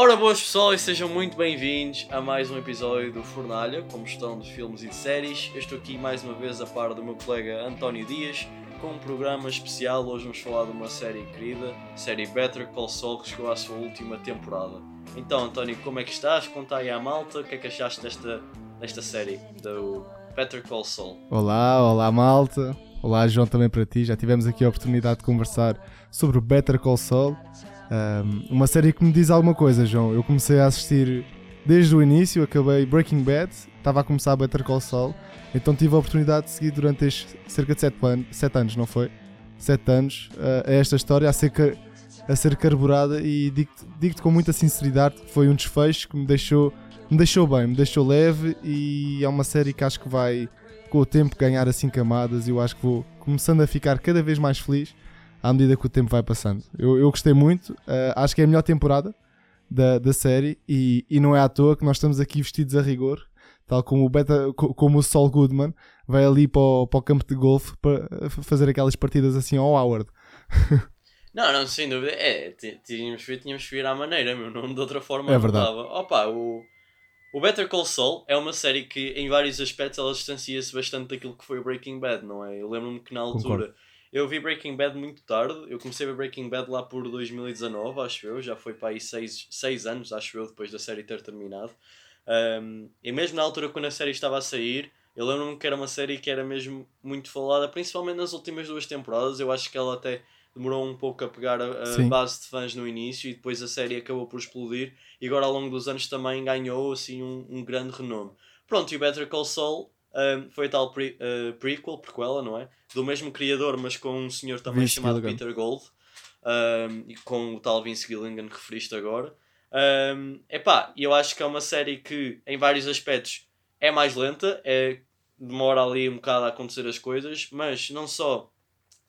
Ora, boas pessoal e sejam muito bem-vindos a mais um episódio do Fornalha, como estão de filmes e de séries. Eu estou aqui mais uma vez a par do meu colega António Dias, com um programa especial. Hoje vamos falar de uma série querida, a série Better Call Saul, que chegou à sua última temporada. Então, António, como é que estás? Conta aí à malta, o que é que achaste desta, desta série, do Better Call Saul? Olá, olá malta. Olá João também para ti. Já tivemos aqui a oportunidade de conversar sobre o Better Call Saul. Um, uma série que me diz alguma coisa, João. Eu comecei a assistir desde o início, acabei Breaking Bad, estava a começar a Better Call Saul, então tive a oportunidade de seguir durante estes cerca de 7 anos, sete anos, não foi? 7 anos uh, a esta história a ser, a ser carburada e digo-te digo com muita sinceridade que foi um desfecho que me deixou, me deixou bem, me deixou leve e é uma série que acho que vai com o tempo ganhar assim camadas e eu acho que vou começando a ficar cada vez mais feliz à medida que o tempo vai passando. Eu, eu gostei muito, uh, acho que é a melhor temporada da, da série e, e não é à toa que nós estamos aqui vestidos a rigor, tal como o, Beta, como o Saul Goodman vai ali para o, para o campo de golfe para fazer aquelas partidas assim ao Howard. Não, não, sem dúvida. É, tínhamos que tínhamos que vir à maneira, meu. Não de outra forma. É verdade. Opa, o, o Better Call Saul é uma série que, em vários aspectos, ela distancia-se bastante daquilo que foi o Breaking Bad, não é? Eu lembro-me que na altura. Concordo eu vi Breaking Bad muito tarde. Eu comecei a ver Breaking Bad lá por 2019, acho eu. Já foi para aí 6 anos, acho eu, depois da série ter terminado. Um, e mesmo na altura quando a série estava a sair, eu lembro-me que era uma série que era mesmo muito falada, principalmente nas últimas duas temporadas. Eu acho que ela até demorou um pouco a pegar a, a base de fãs no início e depois a série acabou por explodir. E agora ao longo dos anos também ganhou assim um, um grande renome. Pronto, e o Better Call Saul um, foi tal pre, uh, prequel, prequela, não é? Do mesmo criador, mas com um senhor também Vince chamado Gilligan. Peter Gold. Um, e com o tal Vince Gilligan que referiste agora. Um, epá, eu acho que é uma série que, em vários aspectos, é mais lenta, é, demora ali um bocado a acontecer as coisas, mas não só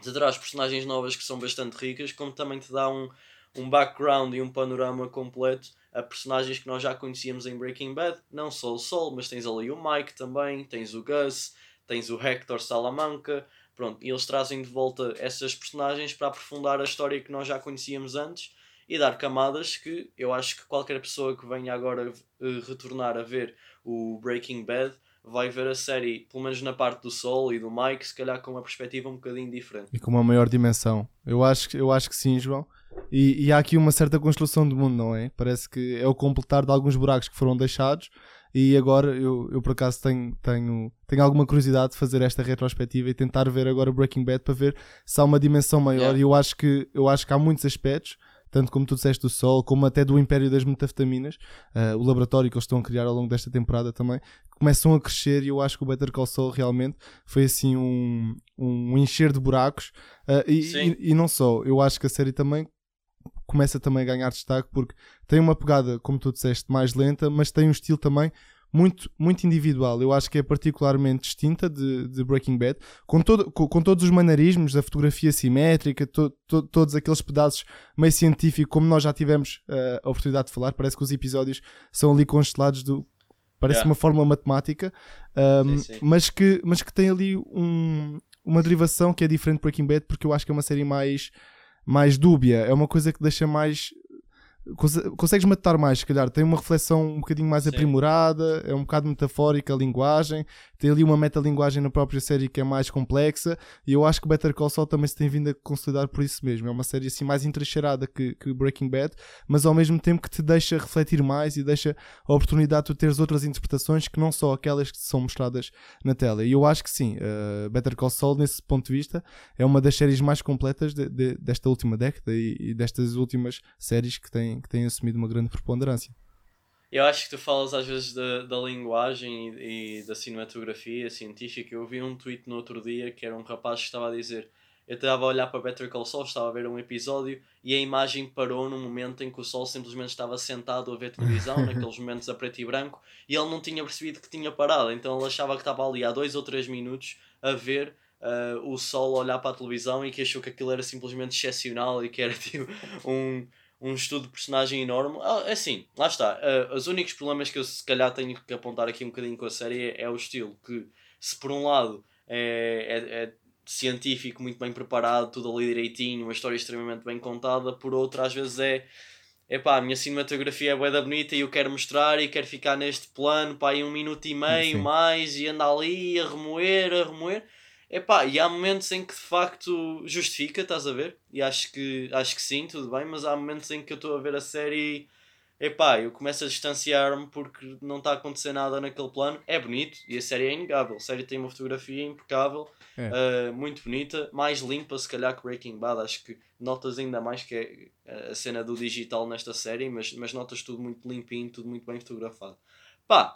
te traz personagens novas que são bastante ricas, como também te dá um, um background e um panorama completo a personagens que nós já conhecíamos em Breaking Bad, não só o Sol, mas tens ali o Mike também, tens o Gus, tens o Hector Salamanca, pronto, e eles trazem de volta essas personagens para aprofundar a história que nós já conhecíamos antes e dar camadas que eu acho que qualquer pessoa que venha agora uh, retornar a ver o Breaking Bad vai ver a série, pelo menos na parte do Sol e do Mike, se calhar com uma perspectiva um bocadinho diferente. E com uma maior dimensão. Eu acho, eu acho que sim, João. E, e, há aqui uma certa construção do mundo, não é? Parece que é o completar de alguns buracos que foram deixados. E agora eu, eu por acaso tenho, tenho, tenho alguma curiosidade de fazer esta retrospectiva e tentar ver agora Breaking Bad para ver se há uma dimensão maior. Yeah. E eu acho, que, eu acho que há muitos aspectos, tanto como tu disseste do Sol, como até do Império das Metafetaminas, uh, o laboratório que eles estão a criar ao longo desta temporada também, começam a crescer. E eu acho que o Better Call Saul realmente foi assim um, um encher de buracos. Uh, e, e, e não só, eu acho que a série também começa também a ganhar destaque porque tem uma pegada, como tu disseste, mais lenta, mas tem um estilo também muito, muito individual. Eu acho que é particularmente distinta de, de Breaking Bad, com, todo, com, com, todos os maneirismos, da fotografia simétrica, to, to, todos aqueles pedaços meio científicos, como nós já tivemos uh, a oportunidade de falar. Parece que os episódios são ali constelados do. Parece yeah. uma fórmula matemática, um, sim, sim. Mas, que, mas que tem ali um, uma derivação que é diferente de Breaking Bad, porque eu acho que é uma série mais mais dúbia, é uma coisa que deixa mais consegues matar mais, se calhar. Tem uma reflexão um bocadinho mais Sim. aprimorada, é um bocado metafórica a linguagem, tem ali uma metalinguagem na própria série que é mais complexa, e eu acho que Better Call Saul também se tem vindo a consolidar por isso mesmo. É uma série assim mais entrecheirada que, que Breaking Bad, mas ao mesmo tempo que te deixa refletir mais e deixa a oportunidade de tu teres outras interpretações que não só aquelas que são mostradas na tela. E eu acho que sim, uh, Better Call Saul, nesse ponto de vista, é uma das séries mais completas de, de, desta última década e, e destas últimas séries que têm que têm assumido uma grande preponderância. Eu acho que tu falas às vezes da, da linguagem e, e, da cinematografia científica. Eu vi um tweet no outro dia que era um rapaz que estava a dizer: Eu estava a olhar para Better Call Saul, estava a ver um episódio e a imagem parou num momento em que o Sol simplesmente estava sentado a ver televisão, naqueles momentos a preto e branco, e ele não tinha percebido que tinha parado. Então ele achava que estava ali há dois ou três minutos a ver uh, o Sol olhar para a televisão e que achou que aquilo era simplesmente excepcional e que era tipo um um estudo de personagem enorme. Ah, é assim, lá está. Uh, os únicos problemas que eu se calhar tenho que apontar aqui um bocadinho com a série é, é o estilo. Que se por um lado é, é, é, científico, muito bem preparado, tudo ali direitinho, uma história extremamente bem contada, por outro às vezes é epá, a minha cinematografia é bué da bonita e eu quero mostrar e quero ficar neste plano, pá, aí um minuto e meio Sim. mais e anda ali a remoer, a remoer. Epá, e há momentos em que de facto justifica, estás a ver? E acho que, acho que sim, tudo bem, mas há momentos em que eu estou a ver a série e epá, eu começo a distanciar-me porque não está a acontecer nada naquele plano. É bonito e a série é inegável. A série tem uma fotografia impecável, É. uh, muito bonita, mais limpa se calhar que Breaking Bad. Acho que notas ainda mais que é a cena do digital nesta série, mas, mas notas tudo muito limpinho, tudo muito bem fotografado. Pá,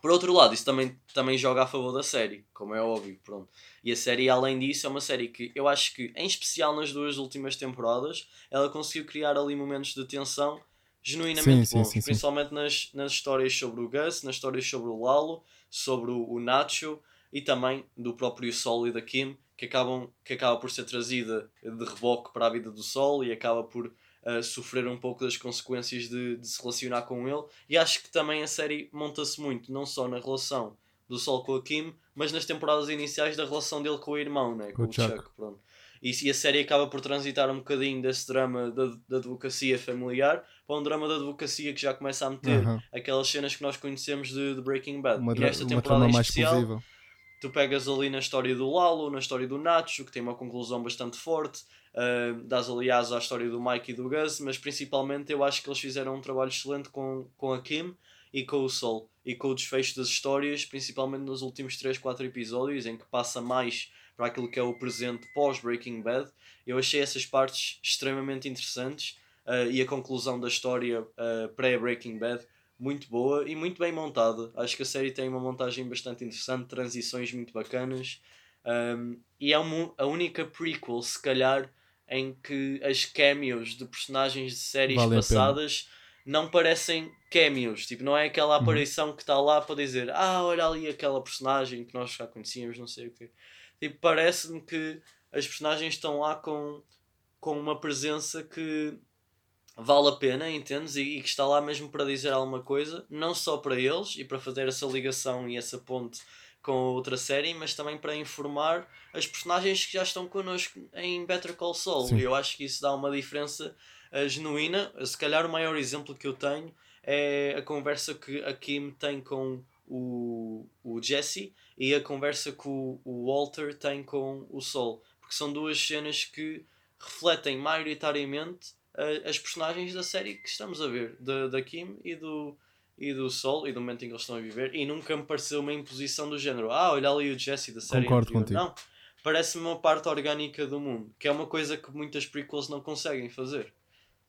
por outro lado, isso também, também joga a favor da série, como é óbvio, pronto. E a série, além disso, é uma série que eu acho que, em especial nas duas últimas temporadas, ela conseguiu criar ali momentos de tensão genuinamente Sim, bons, sim, sim. principalmente nas, nas histórias sobre o Gus, nas histórias sobre o Lalo, sobre o, o Nacho e também do próprio Sol e da Kim, que, acabam, que acaba por ser trazida de reboque para a vida do Sol e acaba por uh, sofrer um pouco das consequências de, de se relacionar com ele. E acho que também a série monta-se muito, não só na relação do Sol com a Kim, mas nas temporadas iniciais da relação dele com o irmão, né? com, o Chuck. Pronto. E, e a série acaba por transitar um bocadinho desse drama da, da advocacia familiar para um drama da advocacia que já começa a meter aquelas cenas que nós conhecemos de, de Breaking Bad. Uma, e esta uma temporada em mais especial, explosiva. Tu pegas ali na história do Lalo, na história do Nacho, que tem uma conclusão bastante forte, uh, das aliás à história do Mike e do Gus, mas principalmente eu acho que eles fizeram um trabalho excelente com, com a Kim e com o Sol e com o desfecho das histórias, principalmente nos últimos 3, 4 episódios, em que passa mais para aquilo que é o presente pós Breaking Bad. Eu achei essas partes extremamente interessantes uh, e a conclusão da história uh, pré-Breaking Bad muito boa e muito bem montada. Acho que a série tem uma montagem bastante interessante, transições muito bacanas. Um, e é uma, a única prequel, se calhar, em que as cameos de personagens de séries Vale passadas não parecem cameos. Tipo, não é aquela Uhum. aparição que está lá para dizer ah, olha ali aquela personagem que nós já conhecíamos, não sei o quê. Tipo, parece-me que as personagens estão lá com, com uma presença que vale a pena, entendes? E, e que está lá mesmo para dizer alguma coisa, não só para eles e para fazer essa ligação e essa ponte com a outra série, mas também para informar as personagens que já estão connosco em Better Call Saul. Sim. E eu acho que isso dá uma diferença eh, genuína. Se calhar o maior exemplo que eu tenho é a conversa que a Kim tem com o, o Jesse e a conversa que o, o Walter tem com o Sol. Porque são duas cenas que refletem maioritariamente eh, as personagens da série que estamos a ver, da, da Kim e do, e do Sol e do momento em que eles estão a viver. E nunca me pareceu uma imposição do género: ah, olha ali o Jesse da série. Concordo anterior." contigo. Não, parece-me uma parte orgânica do mundo, que é uma coisa que muitas prequels não conseguem fazer.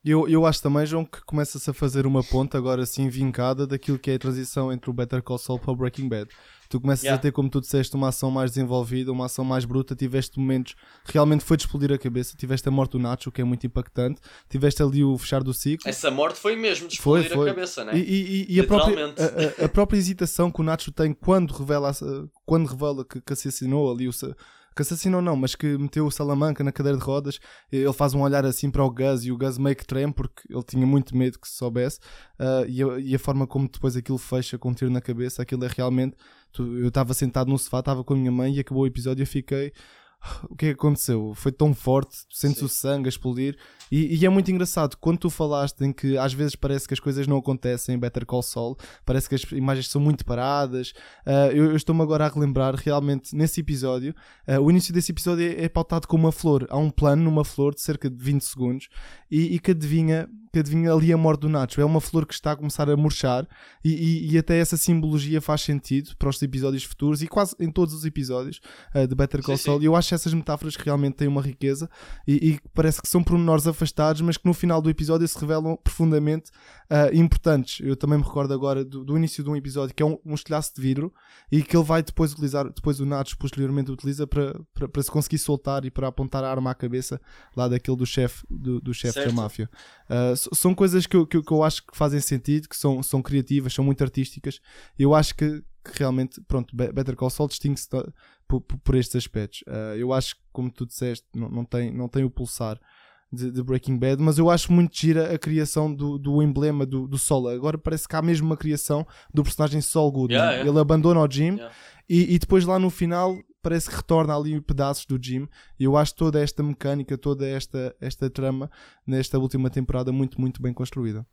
Eu, eu acho também, João, que começa-se a fazer uma ponta agora assim vincada daquilo que é a transição entre o Better Call Saul para o Breaking Bad. Tu começas Yeah. a ter, como tu disseste, uma ação mais desenvolvida, uma ação mais bruta, tiveste momentos realmente foi de explodir a cabeça, tiveste a morte do Nacho, que é muito impactante, tiveste ali o fechar do ciclo. Essa morte foi mesmo de Foi, explodir foi. a cabeça, né? E, e- e a, própria, a, a- própria hesitação que o Nacho tem quando revela, quando revela que, que assassinou ali o. Que assassinou não, mas que meteu o Salamanca na cadeira de rodas, ele faz um olhar assim para o Gus e o Gus meio que treme porque ele tinha muito medo que se soubesse. ah, e, a, e a forma como depois aquilo fecha com um tiro na cabeça, aquilo é realmente. Eu estava sentado no sofá, estava com a minha mãe e acabou o episódio e eu fiquei. O que é que aconteceu? Foi tão forte, sentes Sim. o sangue a explodir. E, e é muito engraçado quando tu falaste em que às vezes parece que as coisas não acontecem em Better Call Saul, parece que as imagens são muito paradas. Ah, eu eu estou-me agora a relembrar realmente nesse episódio. ah, o início desse episódio é, é pautado com uma flor. Há um plano numa flor de cerca de 20 segundos e, e que, adivinha, que adivinha ali a morte do Nacho. É uma flor que está a começar a murchar e, e- até essa simbologia faz sentido para os episódios futuros e quase em todos os episódios ah, de Better Call Sim, Saul. sim. E eu acho essas metáforas que realmente têm uma riqueza e, e parece que são pormenores afastados, mas que no final do episódio se revelam profundamente ah, importantes. Eu também me recordo agora do, do início de um episódio que é um, um estilhaço de vidro e que ele vai depois utilizar, depois o Nacho posteriormente utiliza para, para, para se conseguir soltar e para apontar a arma à cabeça lá daquele do chefe do, do chefe da máfia. S- são coisas que eu, que, que eu acho que fazem sentido, que são, são criativas, são muito artísticas. Eu acho que, que realmente, pronto, Be- Better Call Saul distingue-se por, por- por estes aspectos. Ah, eu acho que, como tu disseste, não, não, tem, não tem o pulsar de, de Breaking Bad, mas eu acho muito gira a criação do, do emblema do, do Sol. Agora parece que há mesmo uma criação do personagem Sol Goodman. Yeah, yeah. Ele abandona o Jim Yeah. e, e depois lá no final parece que retorna ali pedaços do Jim. E eu acho toda esta mecânica, toda esta, esta trama nesta última temporada muito, muito bem construída.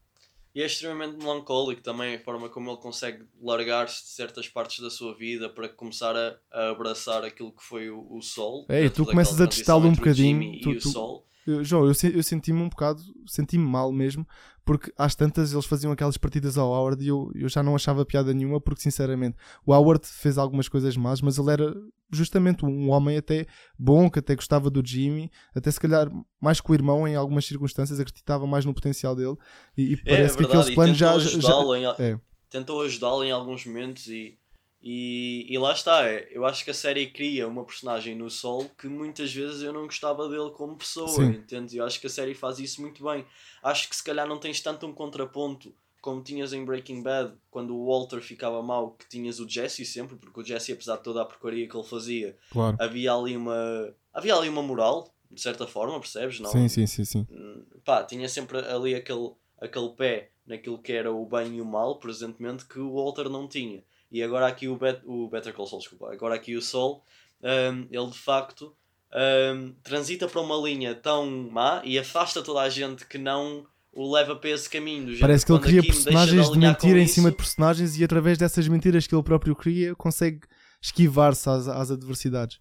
E é extremamente melancólico também a forma como ele consegue largar-se de certas partes da sua vida para começar a, a abraçar aquilo que foi o, o Sol. É, e tu começas a testá-lo um bocadinho. Tu, tu, eu, João, eu, eu senti-me um bocado, senti-me mal mesmo, porque às tantas eles faziam aquelas partidas ao Howard e eu, eu já não achava piada nenhuma, porque sinceramente o Howard fez algumas coisas más, mas ele era justamente um homem até bom, que até gostava do Jimmy, até se calhar mais que o irmão em algumas circunstâncias, acreditava mais no potencial dele e, e é, parece é, que aqueles planos já. já em, é. Tentou ajudá-lo em alguns momentos e e, e lá está, é, eu acho que a série cria uma personagem no Sol que muitas vezes eu não gostava dele como pessoa, entende? Eu acho que a série faz isso muito bem. Acho que se calhar não tens tanto um contraponto como tinhas em Breaking Bad, quando o Walter ficava mal, que tinhas o Jesse sempre, porque o Jesse, apesar de toda a porcaria que ele fazia, claro. havia ali uma havia ali uma moral, de certa forma, percebes? Não? Sim, sim, sim, sim. Hum, pá, tinha sempre ali aquele, aquele pé naquilo que era o bem e o mal, presentemente, que o Walter não tinha. E agora aqui o, Bet o Better Call Saul, desculpa, agora aqui o Sol, um, ele de facto um, transita para uma linha tão má e afasta toda a gente que não o leva para esse caminho. Parece que ele cria personagens de, de mentira em cima de personagens e através dessas mentiras que ele próprio cria consegue esquivar-se às, às adversidades.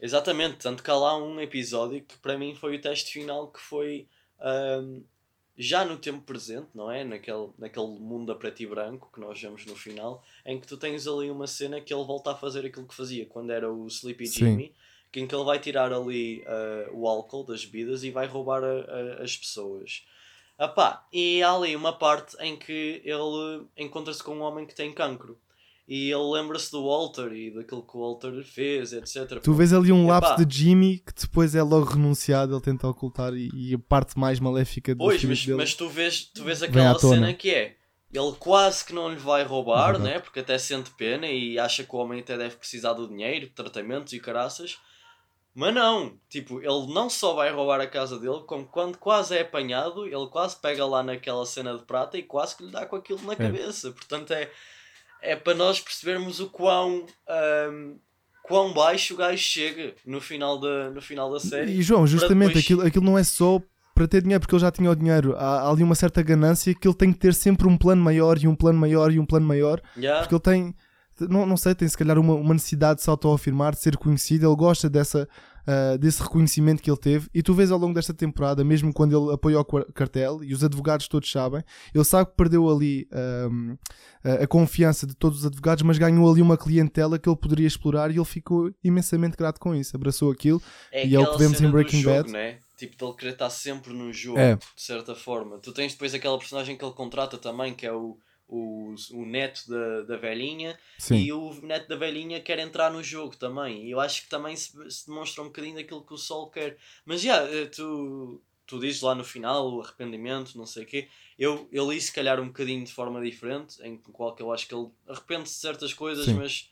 Exatamente, tanto que há lá um episódio que para mim foi o teste final que foi um, já no tempo presente, não é? Naquele, naquele mundo a preto e branco que nós vemos no final, em que tu tens ali uma cena que ele volta a fazer aquilo que fazia quando era o Sleepy Jimmy, que em que ele vai tirar ali uh, o álcool das bebidas e vai roubar a, a, as pessoas. Epá, e há ali uma parte em que ele encontra-se com um homem que tem cancro e ele lembra-se do Walter e daquilo que o Walter fez, etc. Tu vês ali um lapso de Jimmy que depois é logo renunciado, ele tenta ocultar e, e a parte mais maléfica do Pois, mas, dele mas tu vês, tu vês aquela cena que é ele quase que não lhe vai roubar, uhum. né? porque até sente pena e acha que o homem até deve precisar do dinheiro, tratamentos e caraças. Mas não, tipo, ele não só vai roubar a casa dele, como quando quase é apanhado, ele quase pega lá naquela cena de prata e quase que lhe dá com aquilo na é. cabeça. Portanto, é, é para nós percebermos o quão, um, quão baixo o gajo chega no final da, no final da série. E João, justamente depois... aquilo, aquilo não é só para ter dinheiro porque ele já tinha o dinheiro. Há, há, ali uma certa ganância que ele tem que ter sempre um plano maior e um plano maior e um plano maior. Yeah. Porque ele tem, não, não sei, tem se calhar uma, uma necessidade de se autoafirmar, de ser conhecido. Ele gosta dessa uh, desse reconhecimento que ele teve. E tu vês ao longo desta temporada, mesmo quando ele apoiou o cartel, e os advogados todos sabem, ele sabe que perdeu ali um, a confiança de todos os advogados, mas ganhou ali uma clientela que ele poderia explorar e ele ficou imensamente grato com isso. Abraçou aquilo é e é o que vemos em Breaking jogo, Bad. Né? Tipo, de ele querer estar sempre no jogo, é. de certa forma. Tu tens depois aquela personagem que ele contrata também, que é o o, o neto da, da velhinha Sim. e o neto da velhinha quer entrar no jogo também. E eu acho que também se, se demonstra um bocadinho daquilo que o Sol quer. Mas já, yeah, tu, tu dizes lá no final o arrependimento, não sei o quê. Eu, eu li se calhar um bocadinho de forma diferente, em qual que eu acho que ele arrepende-se de certas coisas, Sim. mas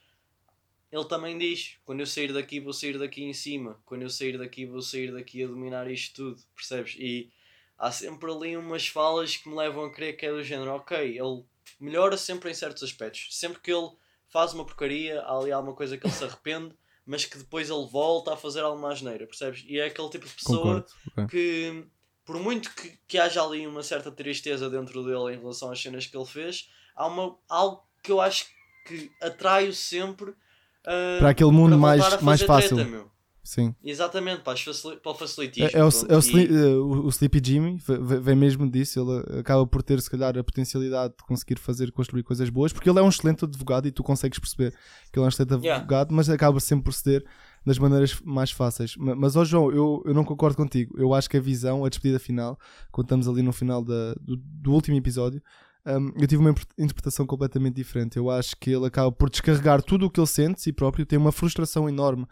ele também diz: quando eu sair daqui, vou sair daqui em cima, quando eu sair daqui, vou sair daqui a dominar isto tudo, percebes? E há sempre ali umas falas que me levam a crer que é do género, ok, ele melhora sempre em certos aspectos. Sempre que ele faz uma porcaria, há ali alguma coisa que ele se arrepende, mas que depois ele volta a fazer alguma asneira, percebes? E é aquele tipo de pessoa Concordo. que, por muito que, que haja ali uma certa tristeza dentro dele em relação às cenas que ele fez, há uma, algo que eu acho que atrai-o sempre uh, para aquele mundo mais, mais fácil. Treta, Sim. Exatamente, para, para o facilitismo. É, é, o, é o, e... Eh, o, o, Sleepy Jimmy, vem mesmo disso. Ele acaba por ter, se calhar, a potencialidade de conseguir fazer, construir coisas boas, porque ele é um excelente advogado e tu consegues perceber que ele é um excelente yeah. advogado, mas acaba sempre por ceder das maneiras mais fáceis. Mas, ó oh João, eu, eu não concordo contigo. Eu acho que a visão, a despedida final, quando estamos ali no final da, do, do último episódio, um, eu tive uma interpretação completamente diferente. Eu acho que ele acaba por descarregar tudo o que ele sente de si próprio, tem uma frustração enorme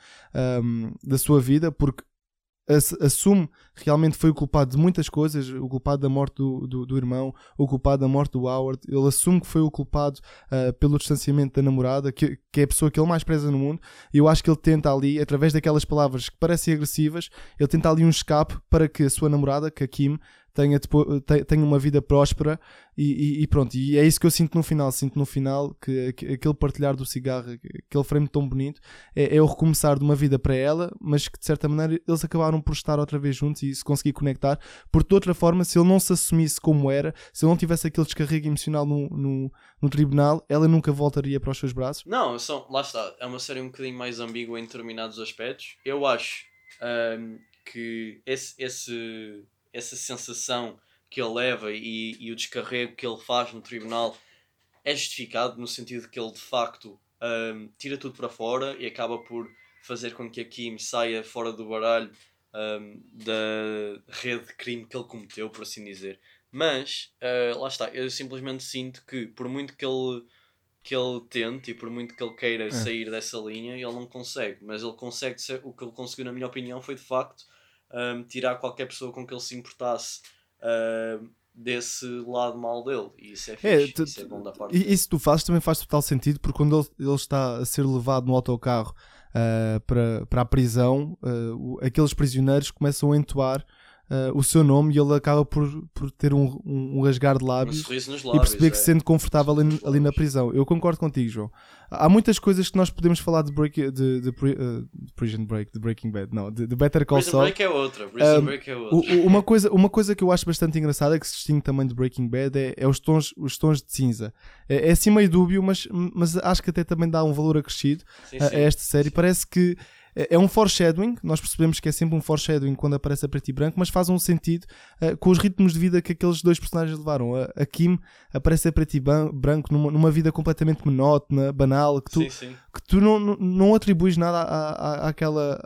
um, da sua vida, porque assume realmente foi o culpado de muitas coisas, o culpado da morte do, do, do, irmão, o culpado da morte do Howard, ele assume que foi o culpado uh, pelo distanciamento da namorada, que, que é a pessoa que ele mais preza no mundo, e eu acho que ele tenta ali, através daquelas palavras que parecem agressivas, ele tenta ali um escape para que a sua namorada, que a Kim, tenha, tenha uma vida próspera e, e, e, pronto. E é isso que eu sinto no final. Sinto no final que, que aquele partilhar do cigarro, aquele frame tão bonito, é, é, o recomeçar de uma vida para ela, mas que de certa maneira eles acabaram por estar outra vez juntos e se conseguir conectar. Porque de outra forma, se ele não se assumisse como era, se ele não tivesse aquele descarrego emocional no, no, no tribunal, ela nunca voltaria para os seus braços. Não, são, lá está. É uma série um bocadinho mais ambígua em determinados aspectos. Eu acho um, que esse, esse essa sensação que ele leva e, e o descarrego que ele faz no tribunal é justificado no sentido que ele de facto um, tira tudo para fora e acaba por fazer com que a Kim saia fora do baralho um, da rede de crime que ele cometeu, por assim dizer. Mas, uh, lá está, eu simplesmente sinto que por muito que ele, que ele tente e por muito que ele queira é. sair dessa linha, ele não consegue. Mas ele consegue ser, o que ele conseguiu, na minha opinião, foi de facto um, tirar qualquer pessoa com que ele se importasse desse lado mal dele. E isso é, é fixe, é, isso é bom da parte. E isso tu fazes também faz total sentido, porque quando ele, ele está a ser levado no autocarro uh, para, para a prisão, uh, aqueles prisioneiros começam a entoar uh, o seu nome e ele acaba por, por ter um, um, um rasgar de lábios, um lábios, e perceber é. que se sente confortável ali, ali, na prisão. Eu concordo contigo, João. Há muitas coisas que nós podemos falar de, break, de, de, uh, de Prison Break, de Breaking Bad, não, de, de Better Call Saul. Break é outra. Prison um, Break é outra. uma, coisa, uma coisa que eu acho bastante engraçada, que se distingue também de Breaking Bad, é, é os, tons, os tons de cinza. É, é assim meio dúbio, mas, mas acho que até também dá um valor acrescido sim, sim. a esta série. Parece que é, é um foreshadowing, nós percebemos que é sempre um foreshadowing quando aparece a preto e branco, mas faz um sentido uh, com os ritmos de vida que aqueles dois personagens levaram. A, a Kim aparece a preto e branco numa, numa vida completamente monótona, banal, que tu, sim, sim. Que tu não, não, não atribuis nada à, à, àquela,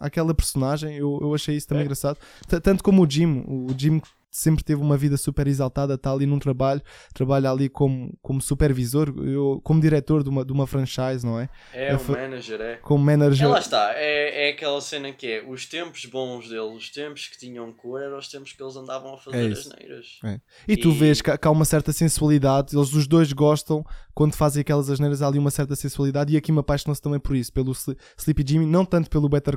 àquela personagem. Eu, eu achei isso também é. engraçado. T tanto como o Jim, o Jim sempre teve uma vida super exaltada, está ali num trabalho, trabalha ali como, como supervisor, eu, como diretor de uma, de uma franchise, não é? É, é um manager, é. Como manager. É, lá está, é, é aquela cena que é os tempos bons dele, os tempos que tinham cor, eram os tempos que eles andavam a fazer é as neiras. É. E, e, tu vês que, que há uma certa sensualidade, eles os dois gostam, quando fazem aquelas asneiras, há ali uma certa sensualidade, e aqui me apaixonou-se também por isso, pelo Sleepy Jimmy, não tanto pelo Better,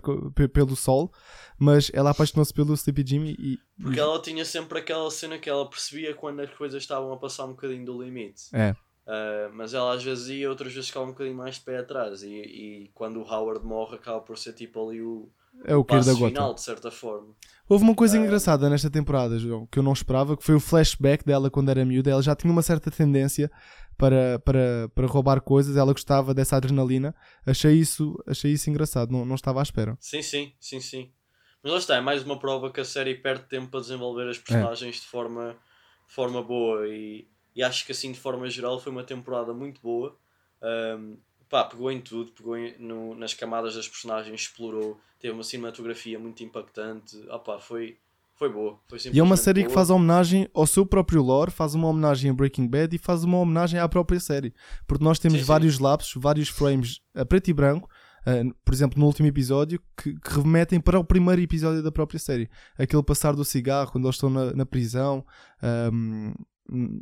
pelo Sol, mas ela apaixonou-se pelo Sleepy Jimmy e. Porque ela tinha sempre aquela cena que ela percebia quando as coisas estavam a passar um bocadinho do limite. É. Uh, mas ela às vezes ia, outras vezes ficava um bocadinho mais de pé atrás. E, e quando o Howard morre, acaba por ser tipo ali o, é o, da final, de certa forma. Houve uma coisa uh, engraçada nesta temporada, João, que eu não esperava, que foi o flashback dela quando era miúda. Ela já tinha uma certa tendência para, para, para roubar coisas, ela gostava dessa adrenalina. Achei isso, achei isso engraçado, não, não estava à espera. Sim, sim, sim, sim. Mas lá está, é mais uma prova que a série perde tempo para desenvolver as é. personagens é. de, forma, de forma boa e, e acho que assim de forma geral foi uma temporada muito boa. Um, pá, pegou em tudo, pegou em, no, nas camadas das personagens, explorou, teve uma cinematografia muito impactante. Ah, pá, foi, foi boa. Foi e é uma série boa. que faz homenagem ao seu próprio lore, faz uma homenagem a Breaking Bad e faz uma homenagem à própria série. Porque nós temos sim, vários sim. lapsos, vários frames a preto e branco uh, por exemplo, no último episódio, que, que, remetem para o primeiro episódio da própria série. Aquele passar do cigarro quando eles estão na, na prisão, um,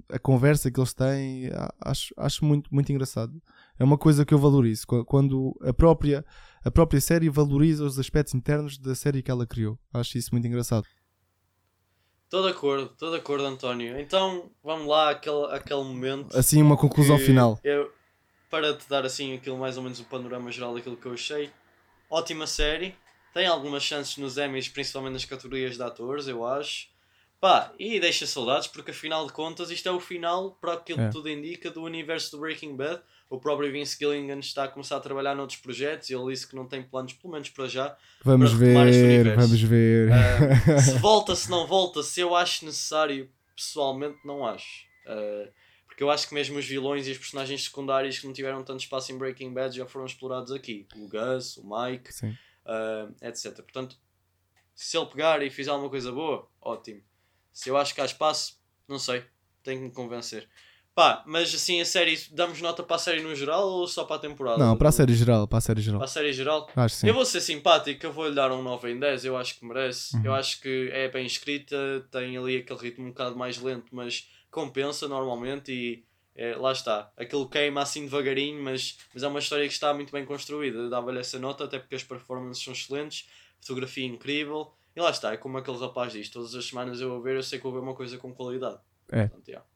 a conversa que eles têm, acho, acho muito, muito engraçado. É uma coisa que eu valorizo, quando a própria, a própria série valoriza os aspectos internos da série que ela criou. Acho isso muito engraçado. Estou de acordo, estou de acordo, António. Então vamos lá àquele, àquele momento. Assim, uma conclusão final. Eu, para te dar assim aquilo mais ou menos o panorama geral daquilo que eu achei. Ótima série, tem algumas chances nos Emmys, principalmente nas categorias de atores, eu acho. Pá, e deixa saudades porque afinal de contas isto é o final, para aquilo é. que tudo indica, do universo do Breaking Bad. O próprio Vince Gilligan está a começar a trabalhar noutros projetos e ele disse que não tem planos, pelo menos para já. Vamos para ver, vamos ver. Uh, se volta, se não volta, se eu acho necessário, pessoalmente não acho. Uh, porque eu acho que mesmo os vilões e os personagens secundários que não tiveram tanto espaço em Breaking Bad já foram explorados aqui. O Gus, o Mike, uh, etc. Portanto, se ele pegar e fizer alguma coisa boa, ótimo. Se eu acho que há espaço, não sei. Tenho que me convencer. Pá, mas assim, a série, damos nota para a série no geral ou só para a temporada? Não, para a série geral, para a série geral. Para a série geral? Acho sim. Eu vou ser simpático, eu vou lhe dar um 9 em 10, eu acho que merece. Uhum. Eu acho que é bem escrita, tem ali aquele ritmo um bocado mais lento, mas compensa normalmente e é, lá está. Aquilo queima assim devagarinho, mas, mas é uma história que está muito bem construída. Dava-lhe essa nota, até porque as performances são excelentes, fotografia incrível. E lá está, é como aquele rapaz diz: todas as semanas eu vou ver, eu sei que vou ver uma coisa com qualidade. É. Portanto, yeah.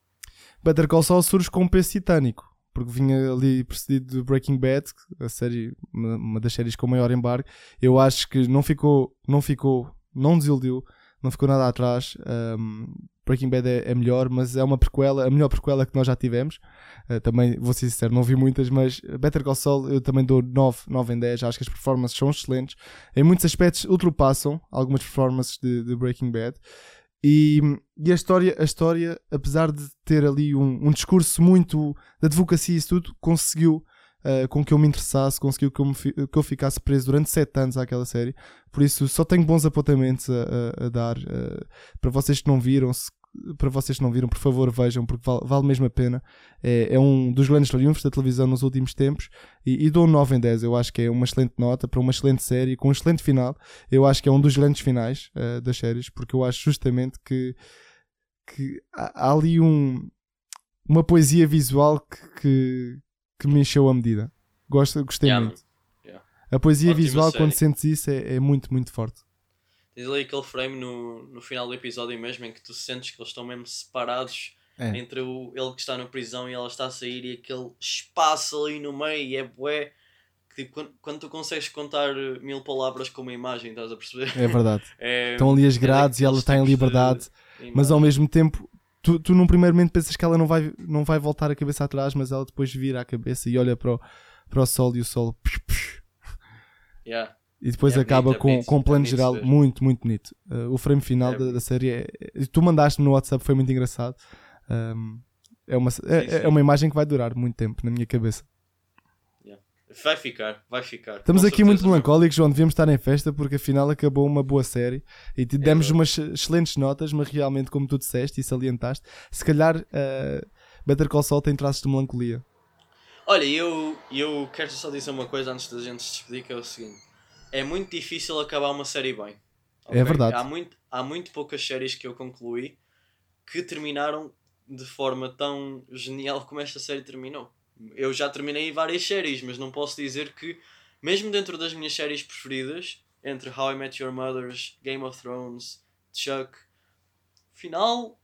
Better Call Saul surge com um peso titânico, porque vinha ali precedido de Breaking Bad, a série, uma, uma das séries com maior embargo. Eu acho que não ficou, não ficou, não desiludiu, não ficou nada atrás. Um, Breaking Bad é, é, melhor, mas é uma prequela, a melhor prequela que nós já tivemos. Uh, também, vou ser sincero, não vi muitas, mas Better Call Saul eu também dou 9, 9 em 10. Acho que as performances são excelentes. Em muitos aspectos ultrapassam algumas performances de, de Breaking Bad. E, e, a, história, a história, apesar de ter ali um, um discurso muito de advocacia e isso tudo, conseguiu uh, com que eu me interessasse, conseguiu que eu, me, que eu ficasse preso durante 7 anos àquela série. Por isso, só tenho bons apontamentos a, a, a dar. Uh, para vocês que não viram, se para vocês que não viram, por favor vejam, porque vale, vale mesmo a pena. É, é, um dos grandes triunfos da televisão nos últimos tempos e, e dou um 9 em 10. Eu acho que é uma excelente nota para uma excelente série, com um excelente final. Eu acho que é um dos grandes finais uh, das séries, porque eu acho justamente que, que há, há ali um, uma poesia visual que, que, que, me encheu a medida. Gosto, gostei yeah, muito. Yeah. A poesia Ótima visual, série. quando sentes isso, é, é muito, muito forte. Tens ali aquele frame no, no final do episódio mesmo em que tu sentes que eles estão mesmo separados é. entre o, ele que está na prisão e ela está a sair e aquele espaço ali no meio e é bué. Que, tipo, quando, quando tu consegues contar mil palavras com uma imagem, estás a perceber? É verdade. é, Estão ali as grades é e ela está em liberdade, mas ao mesmo tempo tu, tu num primeiro momento pensas que ela não vai, não vai voltar a cabeça atrás, mas ela depois vira a cabeça e olha para o, para o sol e o sol. Psh, psh. Yeah. E depois é acaba bonito, com, é com um plano geral muito, muito bonito. Uh, o frame final é da, da, série é. Tu mandaste no WhatsApp, foi muito engraçado. Um, é, uma, sim, é, sim. é uma imagem que vai durar muito tempo na minha cabeça. Vai ficar, vai ficar. Estamos aqui muito melancólicos, João. Devíamos estar em festa porque afinal acabou uma boa série e te demos é umas excelentes notas, mas realmente, como tu disseste e salientaste, se calhar uh, Better Call Saul tem traços de melancolia. Olha, eu, eu quero só dizer uma coisa antes da gente se despedir, que é o seguinte é muito difícil acabar uma série bem. Okay? É verdade. Há muito, há muito poucas séries que eu concluí que terminaram de forma tão genial como esta série terminou. Eu já terminei várias séries, mas não posso dizer que, mesmo dentro das minhas séries preferidas, entre How I Met Your Mothers, Game of Thrones, Chuck, final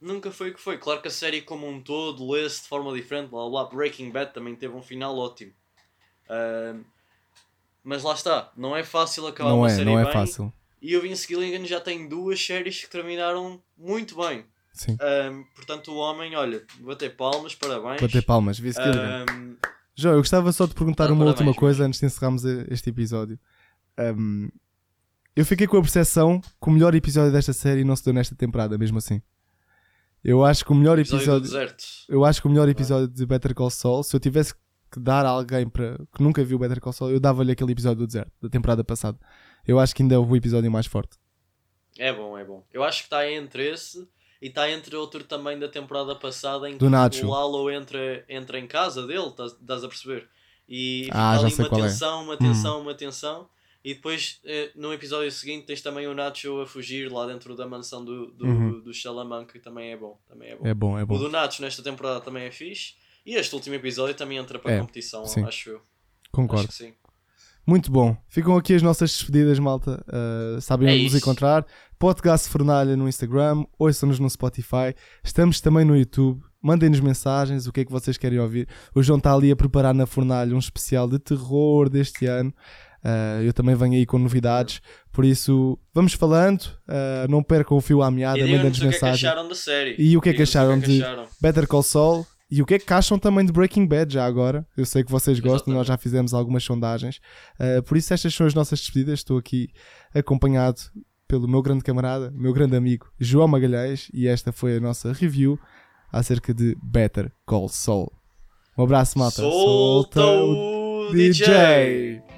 nunca foi o que foi. Claro que a série como um todo lê-se de forma diferente, blá blá. Breaking Bad também teve um final ótimo. Uh, mas lá está, não é fácil acabar não uma é, série não é bem. fácil. E o Vince Gilligan já tem duas séries que terminaram muito bem. Sim. Um, portanto, o homem, olha, bater palmas, parabéns. Bater palmas, Gilligan. Um, João, eu gostava só de perguntar uma parabéns, última coisa antes de encerrarmos este episódio. Um, eu fiquei com a percepção que o melhor episódio desta série não se deu nesta temporada, mesmo assim. Eu acho que o melhor episódio. episódio eu acho que o melhor episódio de Better Call Saul, se eu tivesse que dar a alguém para que nunca viu Better Call Saul, eu dava-lhe aquele episódio do deserto da temporada passada. Eu acho que ainda é o episódio mais forte. É bom, é bom. Eu acho que está entre esse e está entre outro também da temporada passada em que o Lalo entra, entra em casa dele, estás a perceber? E ah, fica ali uma é. tensão, é. uma tensão, hum. uma tensão. E depois, eh, no episódio seguinte, tens também o Nacho a fugir lá dentro da mansão do, do, uhum. do Salamanca, que também é bom. Também é bom. É bom, é bom. O do Nacho nesta temporada também é fixe. E este último episódio também entra para a é, competição, sim. acho eu. Concordo. Acho sim. Muito bom. Ficam aqui as nossas despedidas, malta. Uh, sabem é onde nos encontrar. Podcast Fornalha no Instagram, ouçam-nos no Spotify. Estamos também no YouTube. Mandem-nos mensagens, o que é que vocês querem ouvir. O João está ali a preparar na Fornalha um especial de terror deste ano. Uh, eu também venho aí com novidades, por isso vamos falando. Uh, não percam o fio à meada, mandem-nos mensagens. E o que é que acharam da série? E o que é que acharam é de Better Call Saul? E o que é que acham também de Breaking Bad já agora? Eu sei que vocês gostam, Exatamente. nós já fizemos algumas sondagens. Uh, por isso, estas são as nossas despedidas. Estou aqui acompanhado pelo meu grande camarada, meu grande amigo João Magalhães, e esta foi a nossa review acerca de Better Call Saul. Um abraço, malta. Solta, Solta o DJ. DJ.